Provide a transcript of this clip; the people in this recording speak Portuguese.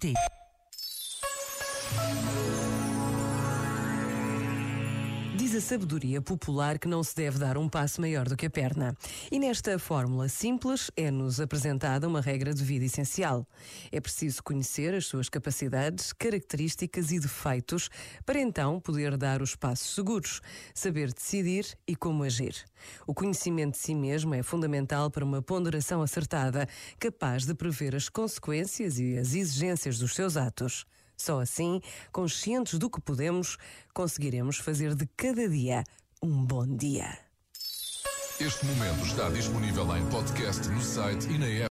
écouter. Diz a sabedoria popular que não se deve dar um passo maior do que a perna. E nesta fórmula simples é-nos apresentada uma regra de vida essencial. É preciso conhecer as suas capacidades, características e defeitos para então poder dar os passos seguros, saber decidir e como agir. O conhecimento de si mesmo é fundamental para uma ponderação acertada, capaz de prever as consequências e as exigências dos seus atos. Só assim, conscientes do que podemos, conseguiremos fazer de cada dia um bom dia. Este momento está disponível em podcast no site e na app.